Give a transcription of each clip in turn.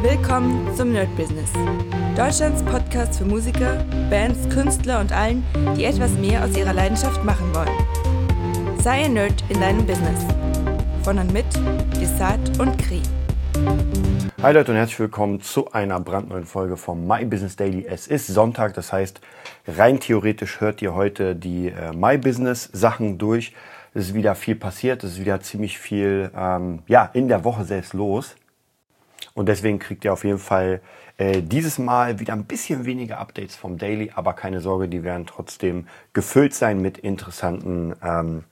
Willkommen zum Nerd Business. Deutschlands Podcast für Musiker, Bands, Künstler und allen, die etwas mehr aus ihrer Leidenschaft machen wollen. Sei ein Nerd in deinem Business. Von und mit Desart und Kri. Hi Leute und herzlich willkommen zu einer brandneuen Folge vom My Business Daily. Es ist Sonntag, das heißt, rein theoretisch hört ihr heute die äh, My Business Sachen durch. Es ist wieder viel passiert, es ist wieder ziemlich viel ähm, ja, in der Woche selbst los. Und deswegen kriegt ihr auf jeden Fall äh, dieses Mal wieder ein bisschen weniger Updates vom Daily, aber keine Sorge, die werden trotzdem gefüllt sein mit interessanten ähm,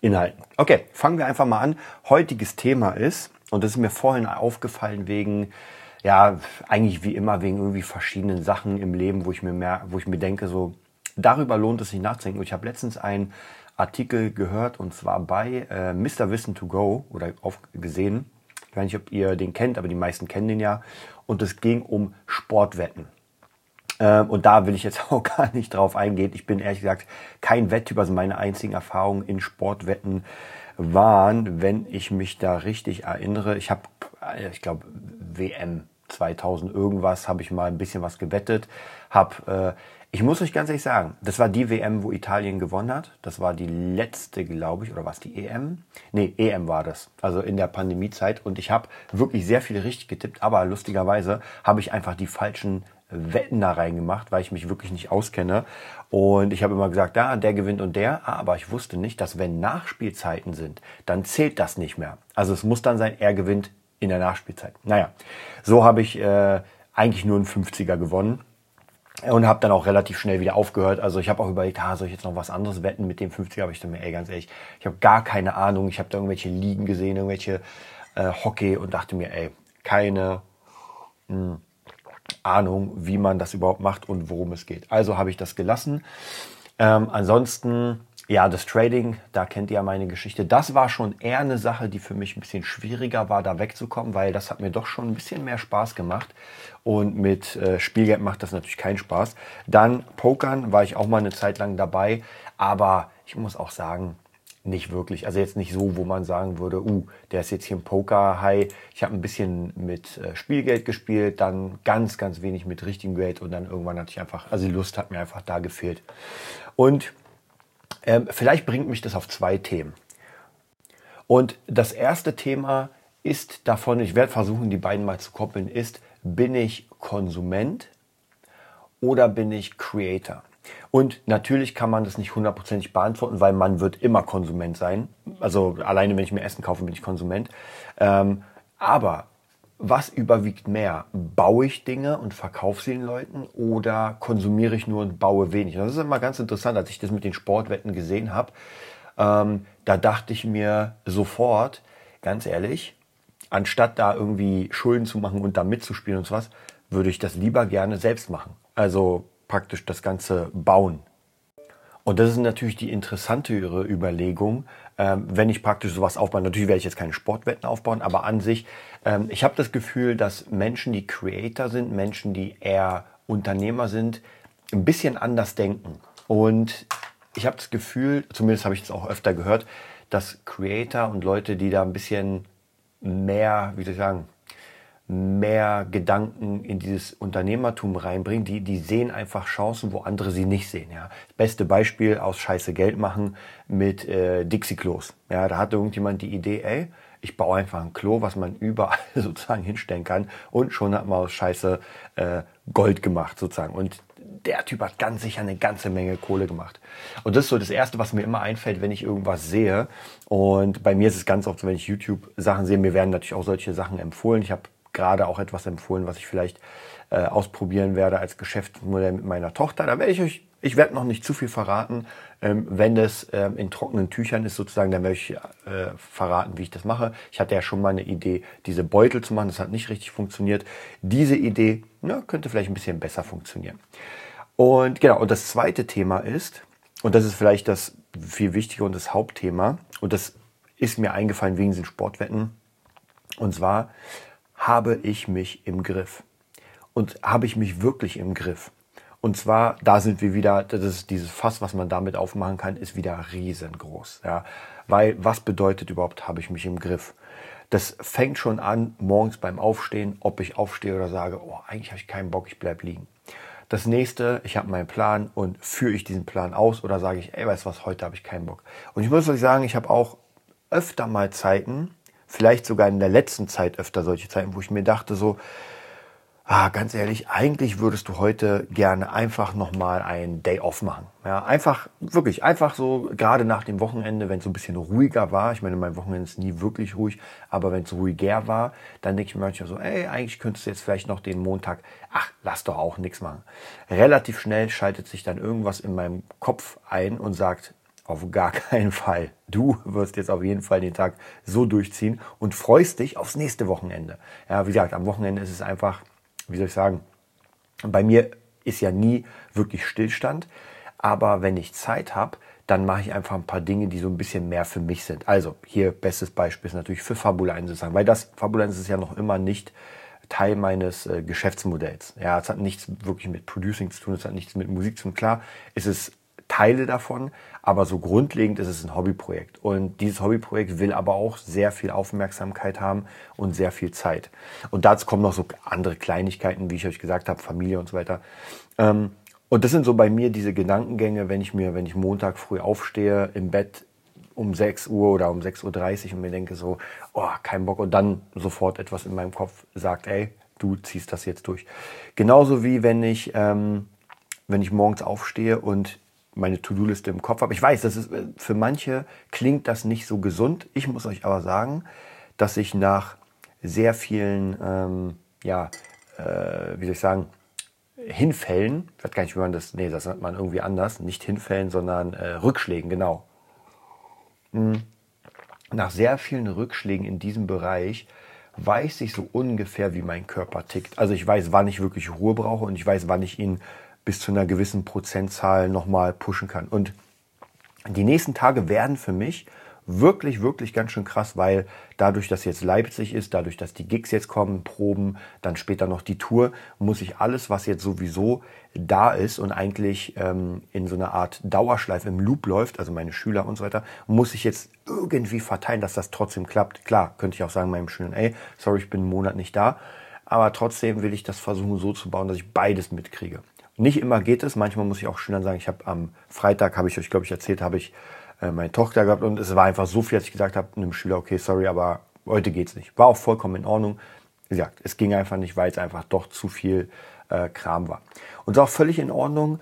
Inhalten. Okay, fangen wir einfach mal an. Heutiges Thema ist, und das ist mir vorhin aufgefallen wegen, ja, eigentlich wie immer wegen irgendwie verschiedenen Sachen im Leben, wo ich mir mehr, wo ich mir denke, so, darüber lohnt es sich nachzudenken. Ich habe letztens einen Artikel gehört und zwar bei äh, Mr. Wissen to Go oder auf, gesehen ich weiß nicht, ob ihr den kennt, aber die meisten kennen den ja. Und es ging um Sportwetten. Ähm, und da will ich jetzt auch gar nicht drauf eingehen. Ich bin ehrlich gesagt kein Wetttyp. Also meine einzigen Erfahrungen in Sportwetten waren, wenn ich mich da richtig erinnere, ich habe, äh, ich glaube, WM 2000 irgendwas, habe ich mal ein bisschen was gewettet, habe äh, ich muss euch ganz ehrlich sagen, das war die WM, wo Italien gewonnen hat. Das war die letzte, glaube ich, oder was die EM? Nee, EM war das. Also in der Pandemiezeit. Und ich habe wirklich sehr viele richtig getippt, aber lustigerweise habe ich einfach die falschen Wetten da reingemacht, weil ich mich wirklich nicht auskenne. Und ich habe immer gesagt, ja, der gewinnt und der, aber ich wusste nicht, dass wenn Nachspielzeiten sind, dann zählt das nicht mehr. Also es muss dann sein, er gewinnt in der Nachspielzeit. Naja, so habe ich äh, eigentlich nur einen 50er gewonnen und habe dann auch relativ schnell wieder aufgehört. Also ich habe auch überlegt, ah, soll ich jetzt noch was anderes wetten mit dem 50er? Aber ich dachte mir, ey, ganz ehrlich, ich habe gar keine Ahnung. Ich habe da irgendwelche Ligen gesehen, irgendwelche äh, Hockey und dachte mir, ey, keine mh, hm, Ahnung, wie man das überhaupt macht und worum es geht. Also habe ich das gelassen. Ähm, ansonsten ja, das Trading, da kennt ihr ja meine Geschichte. Das war schon eher eine Sache, die für mich ein bisschen schwieriger war, da wegzukommen, weil das hat mir doch schon ein bisschen mehr Spaß gemacht. Und mit äh, Spielgeld macht das natürlich keinen Spaß. Dann Pokern war ich auch mal eine Zeit lang dabei, aber ich muss auch sagen, nicht wirklich. Also jetzt nicht so, wo man sagen würde, uh, der ist jetzt hier im Poker-High. Ich habe ein bisschen mit äh, Spielgeld gespielt, dann ganz, ganz wenig mit richtigem Geld und dann irgendwann hatte ich einfach, also die Lust hat mir einfach da gefehlt. Und ähm, vielleicht bringt mich das auf zwei Themen. Und das erste Thema ist davon, ich werde versuchen, die beiden mal zu koppeln, ist, bin ich Konsument oder bin ich Creator? Und natürlich kann man das nicht hundertprozentig beantworten, weil man wird immer Konsument sein. Also alleine, wenn ich mir Essen kaufe, bin ich Konsument. Ähm, aber was überwiegt mehr? Baue ich Dinge und verkaufe sie den Leuten oder konsumiere ich nur und baue wenig? das ist immer ganz interessant, als ich das mit den Sportwetten gesehen habe. Ähm, da dachte ich mir sofort, ganz ehrlich, anstatt da irgendwie Schulden zu machen und da mitzuspielen und sowas, würde ich das lieber gerne selbst machen. Also praktisch das Ganze bauen. Und das ist natürlich die interessantere Überlegung, ähm, wenn ich praktisch sowas aufbaue. Natürlich werde ich jetzt keine Sportwetten aufbauen, aber an sich, ähm, ich habe das Gefühl, dass Menschen, die Creator sind, Menschen, die eher Unternehmer sind, ein bisschen anders denken. Und ich habe das Gefühl, zumindest habe ich es auch öfter gehört, dass Creator und Leute, die da ein bisschen mehr, wie soll ich sagen, mehr Gedanken in dieses Unternehmertum reinbringen. Die, die sehen einfach Chancen, wo andere sie nicht sehen. Ja. Beste Beispiel aus Scheiße Geld machen mit äh, Dixie-Klos. Ja, da hatte irgendjemand die Idee, ey, ich baue einfach ein Klo, was man überall sozusagen hinstellen kann und schon hat man aus Scheiße äh, Gold gemacht sozusagen. Und der Typ hat ganz sicher eine ganze Menge Kohle gemacht. Und das ist so das Erste, was mir immer einfällt, wenn ich irgendwas sehe. Und bei mir ist es ganz oft so, wenn ich YouTube-Sachen sehe, mir werden natürlich auch solche Sachen empfohlen. Ich habe gerade auch etwas empfohlen, was ich vielleicht äh, ausprobieren werde als Geschäftsmodell mit meiner Tochter. Da werde ich euch, ich werde noch nicht zu viel verraten. Ähm, wenn das ähm, in trockenen Tüchern ist sozusagen, dann werde ich äh, verraten, wie ich das mache. Ich hatte ja schon mal eine Idee, diese Beutel zu machen. Das hat nicht richtig funktioniert. Diese Idee na, könnte vielleicht ein bisschen besser funktionieren. Und genau, und das zweite Thema ist, und das ist vielleicht das viel wichtige und das Hauptthema, und das ist mir eingefallen wegen den Sportwetten. Und zwar, habe ich mich im Griff? Und habe ich mich wirklich im Griff? Und zwar, da sind wir wieder, das ist dieses Fass, was man damit aufmachen kann, ist wieder riesengroß. Ja. Weil was bedeutet überhaupt, habe ich mich im Griff? Das fängt schon an morgens beim Aufstehen, ob ich aufstehe oder sage, oh, eigentlich habe ich keinen Bock, ich bleib liegen. Das nächste, ich habe meinen Plan und führe ich diesen Plan aus oder sage ich, ey, weißt du was, heute habe ich keinen Bock. Und ich muss euch sagen, ich habe auch öfter mal Zeiten, vielleicht sogar in der letzten Zeit öfter solche Zeiten, wo ich mir dachte so, ah, ganz ehrlich, eigentlich würdest du heute gerne einfach nochmal einen Day off machen. Ja, einfach, wirklich, einfach so, gerade nach dem Wochenende, wenn es so ein bisschen ruhiger war, ich meine, mein Wochenende ist nie wirklich ruhig, aber wenn es ruhiger war, dann denke ich mir manchmal so, ey, eigentlich könntest du jetzt vielleicht noch den Montag, ach, lass doch auch nichts machen. Relativ schnell schaltet sich dann irgendwas in meinem Kopf ein und sagt, auf gar keinen Fall. Du wirst jetzt auf jeden Fall den Tag so durchziehen und freust dich aufs nächste Wochenende. Ja, wie gesagt, am Wochenende ist es einfach, wie soll ich sagen, bei mir ist ja nie wirklich Stillstand, aber wenn ich Zeit habe, dann mache ich einfach ein paar Dinge, die so ein bisschen mehr für mich sind. Also hier bestes Beispiel ist natürlich für Fabulensis sein, weil das Fabulensis ist ja noch immer nicht Teil meines äh, Geschäftsmodells. Ja, es hat nichts wirklich mit Producing zu tun, es hat nichts mit Musik zu tun. Klar, ist es Teile davon, aber so grundlegend ist es ein Hobbyprojekt. Und dieses Hobbyprojekt will aber auch sehr viel Aufmerksamkeit haben und sehr viel Zeit. Und dazu kommen noch so andere Kleinigkeiten, wie ich euch gesagt habe, Familie und so weiter. Ähm, und das sind so bei mir diese Gedankengänge, wenn ich mir, wenn ich Montag früh aufstehe, im Bett um 6 Uhr oder um 6.30 Uhr und mir denke so, oh, kein Bock. Und dann sofort etwas in meinem Kopf sagt, ey, du ziehst das jetzt durch. Genauso wie wenn ich, ähm, wenn ich morgens aufstehe und meine To-Do-Liste im Kopf habe. Ich weiß, das ist, äh, für manche klingt das nicht so gesund. Ich muss euch aber sagen, dass ich nach sehr vielen, ähm, ja, äh, wie soll ich sagen, Hinfällen, ich weiß gar nicht, wie man das, nee, das nennt man irgendwie anders, nicht Hinfällen, sondern äh, Rückschlägen, genau. Hm. Nach sehr vielen Rückschlägen in diesem Bereich weiß ich so ungefähr, wie mein Körper tickt. Also ich weiß, wann ich wirklich Ruhe brauche und ich weiß, wann ich ihn bis zu einer gewissen Prozentzahl nochmal pushen kann. Und die nächsten Tage werden für mich wirklich, wirklich ganz schön krass, weil dadurch, dass jetzt Leipzig ist, dadurch, dass die Gigs jetzt kommen, Proben, dann später noch die Tour, muss ich alles, was jetzt sowieso da ist und eigentlich ähm, in so einer Art Dauerschleife im Loop läuft, also meine Schüler und so weiter, muss ich jetzt irgendwie verteilen, dass das trotzdem klappt. Klar, könnte ich auch sagen meinem Schülern, ey, sorry, ich bin einen Monat nicht da, aber trotzdem will ich das versuchen so zu bauen, dass ich beides mitkriege. Nicht immer geht es. Manchmal muss ich auch Schülern sagen, ich habe am Freitag, habe ich euch, glaube ich, erzählt, habe ich äh, meine Tochter gehabt und es war einfach so viel, dass ich gesagt habe, einem Schüler, okay, sorry, aber heute geht's nicht. War auch vollkommen in Ordnung. Wie gesagt, es ging einfach nicht, weil es einfach doch zu viel äh, Kram war. Und es ist auch völlig in Ordnung,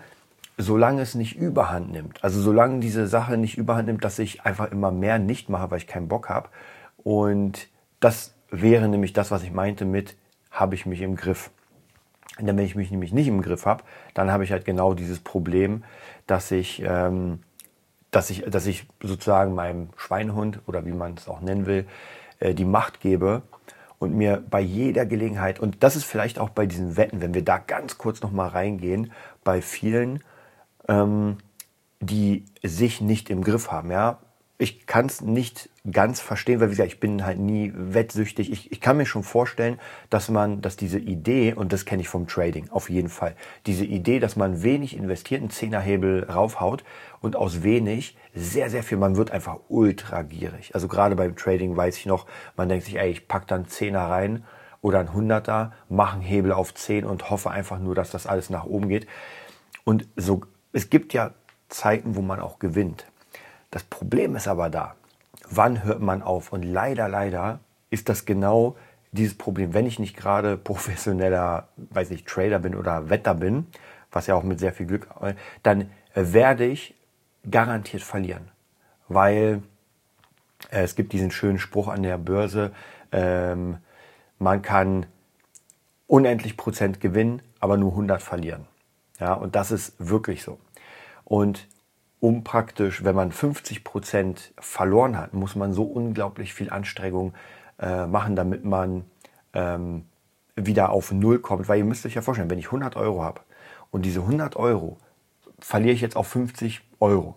solange es nicht überhand nimmt. Also solange diese Sache nicht überhand nimmt, dass ich einfach immer mehr nicht mache, weil ich keinen Bock habe. Und das wäre nämlich das, was ich meinte mit, habe ich mich im Griff. Dann, wenn ich mich nämlich nicht im Griff habe, dann habe ich halt genau dieses Problem, dass ich, ähm, dass ich, dass ich sozusagen meinem Schweinhund oder wie man es auch nennen will, äh, die Macht gebe und mir bei jeder Gelegenheit, und das ist vielleicht auch bei diesen Wetten, wenn wir da ganz kurz nochmal reingehen, bei vielen, ähm, die sich nicht im Griff haben. Ja, ich kann es nicht ganz verstehen, weil wie gesagt, ich bin halt nie wettsüchtig. Ich, ich kann mir schon vorstellen, dass man, dass diese Idee, und das kenne ich vom Trading auf jeden Fall, diese Idee, dass man wenig investiert, einen Zehnerhebel raufhaut und aus wenig sehr, sehr viel, man wird einfach ultra gierig. Also gerade beim Trading weiß ich noch, man denkt sich, ey, ich pack dann Zehner rein oder ein Hunderter, mache einen Hebel auf 10 und hoffe einfach nur, dass das alles nach oben geht. Und so, es gibt ja Zeiten, wo man auch gewinnt. Das Problem ist aber da, wann hört man auf? Und leider, leider ist das genau dieses Problem. Wenn ich nicht gerade professioneller, weiß ich, Trader bin oder Wetter bin, was ja auch mit sehr viel Glück, dann werde ich garantiert verlieren. Weil äh, es gibt diesen schönen Spruch an der Börse, ähm, man kann unendlich Prozent gewinnen, aber nur 100 verlieren. Ja, und das ist wirklich so. Und um praktisch, wenn man 50 Prozent verloren hat, muss man so unglaublich viel Anstrengung äh, machen, damit man ähm, wieder auf Null kommt. Weil ihr müsst euch ja vorstellen, wenn ich 100 Euro habe und diese 100 Euro verliere ich jetzt auf 50 Euro,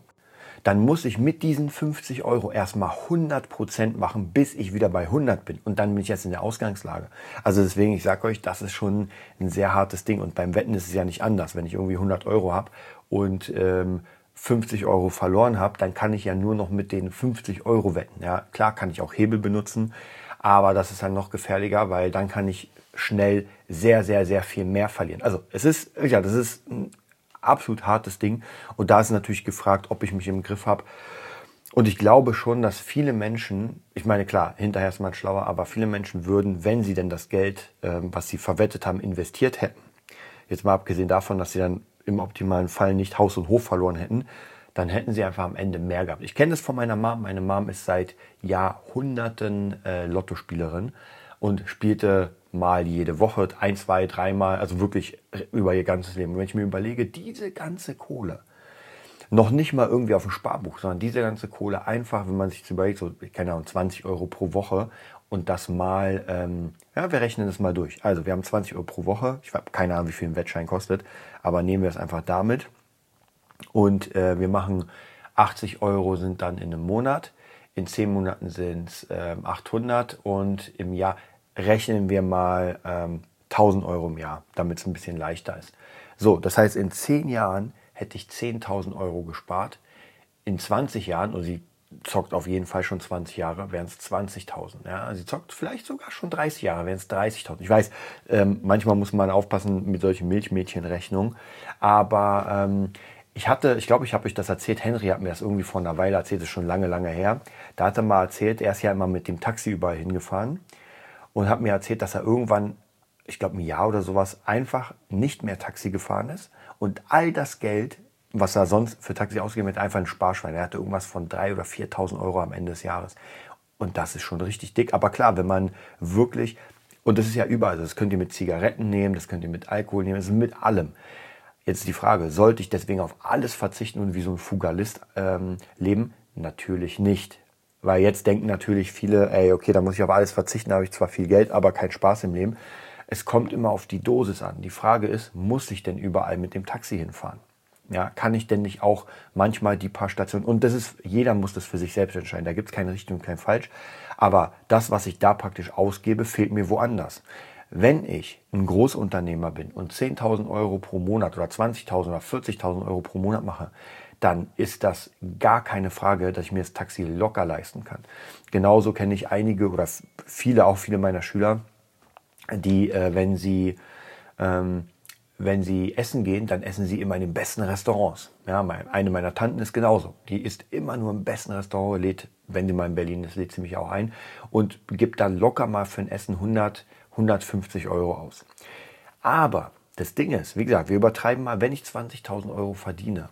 dann muss ich mit diesen 50 Euro erstmal 100 Prozent machen, bis ich wieder bei 100 bin. Und dann bin ich jetzt in der Ausgangslage. Also deswegen, ich sage euch, das ist schon ein sehr hartes Ding. Und beim Wetten ist es ja nicht anders. Wenn ich irgendwie 100 Euro habe und ähm, 50 Euro verloren habe, dann kann ich ja nur noch mit den 50 Euro wetten. Ja, klar kann ich auch Hebel benutzen, Aber das ist dann noch gefährlicher, weil dann kann ich schnell sehr, sehr, sehr viel mehr verlieren. Also es ist, ja, das ist ein absolut hartes Ding. Und da ist natürlich gefragt, ob ich mich im Griff habe. Und ich glaube schon, dass viele Menschen, ich meine klar, hinterher ist man schlauer, aber viele Menschen würden, wenn sie denn das Geld, ähm, was sie verwettet haben, investiert hätten, jetzt mal abgesehen davon, dass sie dann im optimalen Fall nicht Haus und Hof verloren hätten, dann hätten sie einfach am Ende mehr gehabt. Ich kenne das von meiner Mom. Meine Mom ist seit Jahrhunderten äh, Lottospielerin und spielte mal jede Woche, ein, zwei, dreimal, also wirklich über ihr ganzes Leben. Und wenn ich mir überlege, diese ganze Kohle, noch nicht mal irgendwie auf dem Sparbuch, sondern diese ganze Kohle einfach, wenn man sich überlegt, so, keine Ahnung, 20 Euro pro Woche und das mal, ähm, ja, wir rechnen das mal durch. Also wir haben 20 Euro pro Woche, ich habe keine Ahnung, wie viel ein Wettschein kostet, aber nehmen wir es einfach damit und äh, wir machen 80 Euro sind dann in einem Monat, in 10 Monaten sind es äh, 800 und im Jahr rechnen wir mal ähm, 1000 Euro im Jahr, damit es ein bisschen leichter ist. So, das heißt, in 10 Jahren hätte ich 10.000 Euro gespart. In 20 Jahren, und sie zockt auf jeden Fall schon 20 Jahre, wären es 20.000. Ja, sie zockt vielleicht sogar schon 30 Jahre, wären es 30.000. Ich weiß, ähm, manchmal muss man aufpassen mit solchen Milchmädchenrechnungen, aber ähm, ich hatte, ich glaube, ich habe euch das erzählt, Henry hat mir das irgendwie vor einer Weile erzählt, das ist schon lange, lange her. Da hat er mal erzählt, er ist ja immer mit dem Taxi überall hingefahren und hat mir erzählt, dass er irgendwann, ich glaube ein Jahr oder sowas, einfach nicht mehr Taxi gefahren ist und all das Geld, was er sonst für Taxi ausgegeben hat, einfach ein Sparschwein. Er hatte irgendwas von 3.000 oder 4.000 Euro am Ende des Jahres. Und das ist schon richtig dick. Aber klar, wenn man wirklich, und das ist ja überall, also das könnt ihr mit Zigaretten nehmen, das könnt ihr mit Alkohol nehmen, das ist mit allem. Jetzt die Frage, sollte ich deswegen auf alles verzichten und wie so ein Fugalist ähm, leben? Natürlich nicht. Weil jetzt denken natürlich viele, ey, okay, da muss ich auf alles verzichten, da habe ich zwar viel Geld, aber keinen Spaß im Leben. Es kommt immer auf die Dosis an. Die Frage ist, muss ich denn überall mit dem Taxi hinfahren? Ja, kann ich denn nicht auch manchmal die paar Stationen, und das ist, jeder muss das für sich selbst entscheiden, da gibt es keine Richtung kein Falsch, aber das, was ich da praktisch ausgebe, fehlt mir woanders. Wenn ich ein Großunternehmer bin und 10.000 Euro pro Monat oder 20.000 oder 40.000 Euro pro Monat mache, dann ist das gar keine Frage, dass ich mir das Taxi locker leisten kann. Genauso kenne ich einige oder viele, auch viele meiner Schüler, die, äh, wenn sie ähm, wenn sie essen gehen, dann essen sie immer in den besten Restaurants. Ja, eine meiner Tanten ist genauso. Die isst immer nur im besten Restaurant, lädt, wenn sie mal in Berlin ist, lädt sie mich auch ein und gibt dann locker mal für ein Essen 100, 150 Euro aus. Aber das Ding ist, wie gesagt, wir übertreiben mal, wenn ich 20.000 Euro verdiene,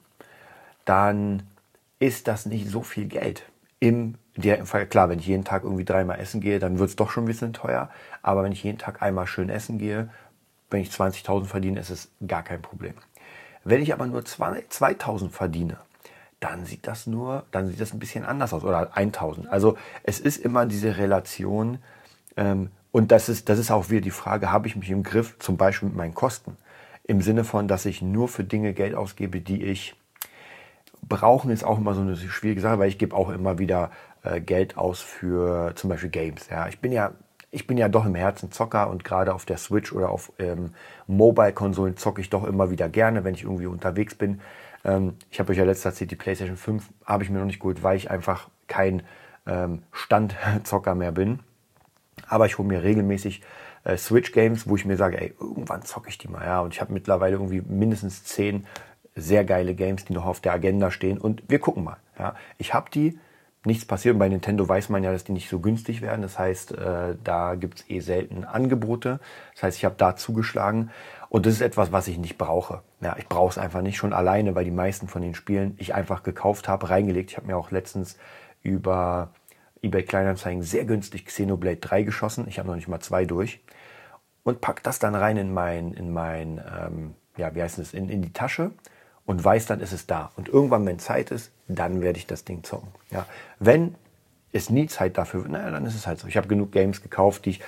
dann ist das nicht so viel Geld im der Fall, klar, wenn ich jeden Tag irgendwie dreimal essen gehe, dann wird es doch schon ein bisschen teuer. Aber wenn ich jeden Tag einmal schön essen gehe, wenn ich 20.000 verdiene, ist es gar kein Problem. Wenn ich aber nur 2.000 verdiene, dann sieht das nur, dann sieht das ein bisschen anders aus oder 1.000. Also es ist immer diese Relation ähm, und das ist, das ist auch wieder die Frage, habe ich mich im Griff, zum Beispiel mit meinen Kosten? Im Sinne von, dass ich nur für Dinge Geld ausgebe, die ich brauchen, ist auch immer so eine schwierige Sache, weil ich gebe auch immer wieder äh, Geld aus für zum Beispiel Games. Ja, ich bin ja ich bin ja doch im Herzen Zocker und gerade auf der Switch oder auf ähm, Mobile-Konsolen zocke ich doch immer wieder gerne, wenn ich irgendwie unterwegs bin. Ähm, ich habe euch ja letztes erzählt, die PlayStation 5 habe ich mir noch nicht geholt, weil ich einfach kein ähm, Standzocker mehr bin. Aber ich hole mir regelmäßig äh, Switch-Games, wo ich mir sage, ey, irgendwann zocke ich die mal. Ja, und ich habe mittlerweile irgendwie mindestens zehn sehr geile Games, die noch auf der Agenda stehen. Und wir gucken mal. Ja. Ich habe die nichts passiert. Und bei Nintendo weiß man ja, dass die nicht so günstig werden. Das heißt, äh, da gibt es eh selten Angebote. Das heißt, ich habe da zugeschlagen. Und das ist etwas, was ich nicht brauche. Ja, ich brauche es einfach nicht schon alleine, weil die meisten von den Spielen ich einfach gekauft habe, reingelegt. Ich habe mir auch letztens über eBay Kleinanzeigen sehr günstig Xenoblade 3 geschossen. Ich habe noch nicht mal zwei durch. Und pack das dann rein in mein, in mein, ähm, ja, wie heißt es, in, in die Tasche und weiß, dann ist es da. Und irgendwann, wenn Zeit ist, dann werde ich das Ding zocken. Ja. Wenn es nie Zeit dafür wird, naja, dann ist es halt so. Ich habe genug Games gekauft, die ich.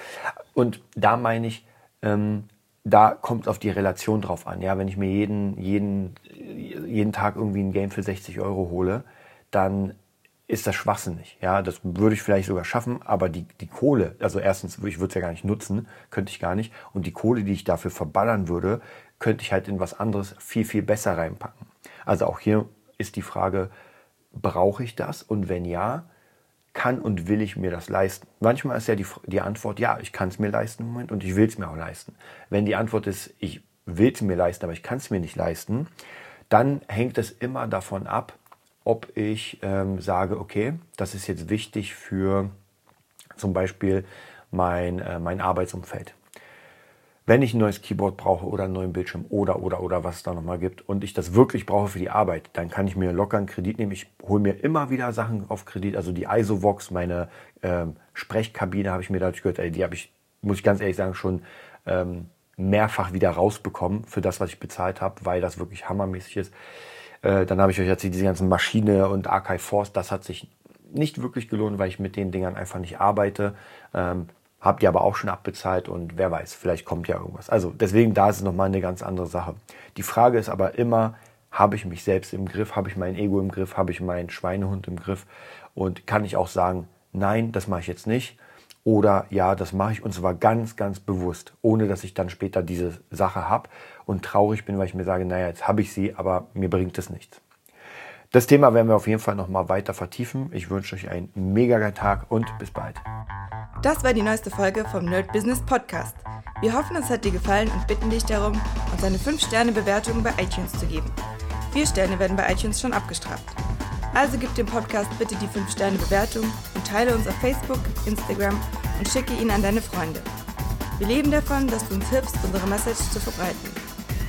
Und da meine ich, ähm, da kommt es auf die Relation drauf an. Ja, wenn ich mir jeden, jeden, jeden Tag irgendwie ein Game für 60 Euro hole, dann ist das schwachsinnig. Ja, das würde ich vielleicht sogar schaffen, aber die, die Kohle, also erstens, ich würde es ja gar nicht nutzen, könnte ich gar nicht. Und die Kohle, die ich dafür verballern würde, könnte ich halt in was anderes viel, viel besser reinpacken. Also auch hier ist die Frage, brauche ich das? Und wenn ja, kann und will ich mir das leisten? Manchmal ist ja die, die Antwort, ja, ich kann es mir leisten im Moment und ich will es mir auch leisten. Wenn die Antwort ist, ich will es mir leisten, aber ich kann es mir nicht leisten, dann hängt es immer davon ab, ob ich ähm, sage, okay, das ist jetzt wichtig für zum Beispiel mein, äh, mein Arbeitsumfeld. Wenn ich ein neues Keyboard brauche oder einen neuen Bildschirm oder, oder, oder was es da nochmal gibt und ich das wirklich brauche für die Arbeit, dann kann ich mir locker einen Kredit nehmen. Ich hole mir immer wieder Sachen auf Kredit, also die ISOVox, meine ähm, Sprechkabine habe ich mir dadurch gehört, die habe ich, muss ich ganz ehrlich sagen, schon ähm, mehrfach wieder rausbekommen für das, was ich bezahlt habe, weil das wirklich hammermäßig ist. Äh, dann habe ich euch erzählt, diese ganzen Maschine und Archive Force, das hat sich nicht wirklich gelohnt, weil ich mit den Dingern einfach nicht arbeite. Ähm, Habt ihr aber auch schon abbezahlt und wer weiß, vielleicht kommt ja irgendwas. Also deswegen, da ist es nochmal eine ganz andere Sache. Die Frage ist aber immer, habe ich mich selbst im Griff, habe ich mein Ego im Griff, habe ich meinen Schweinehund im Griff und kann ich auch sagen, nein, das mache ich jetzt nicht oder ja, das mache ich und zwar ganz, ganz bewusst, ohne dass ich dann später diese Sache habe und traurig bin, weil ich mir sage, naja, jetzt habe ich sie, aber mir bringt es nichts. Das Thema werden wir auf jeden Fall nochmal weiter vertiefen. Ich wünsche euch einen mega geilen Tag und bis bald. Das war die neueste Folge vom Nerd Business Podcast. Wir hoffen, es hat dir gefallen und bitten dich darum, uns eine 5-Sterne-Bewertung bei iTunes zu geben. Vier Sterne werden bei iTunes schon abgestraft. Also gib dem Podcast bitte die 5-Sterne-Bewertung und teile uns auf Facebook, Instagram und schicke ihn an deine Freunde. Wir leben davon, dass du uns hilfst, unsere Message zu verbreiten.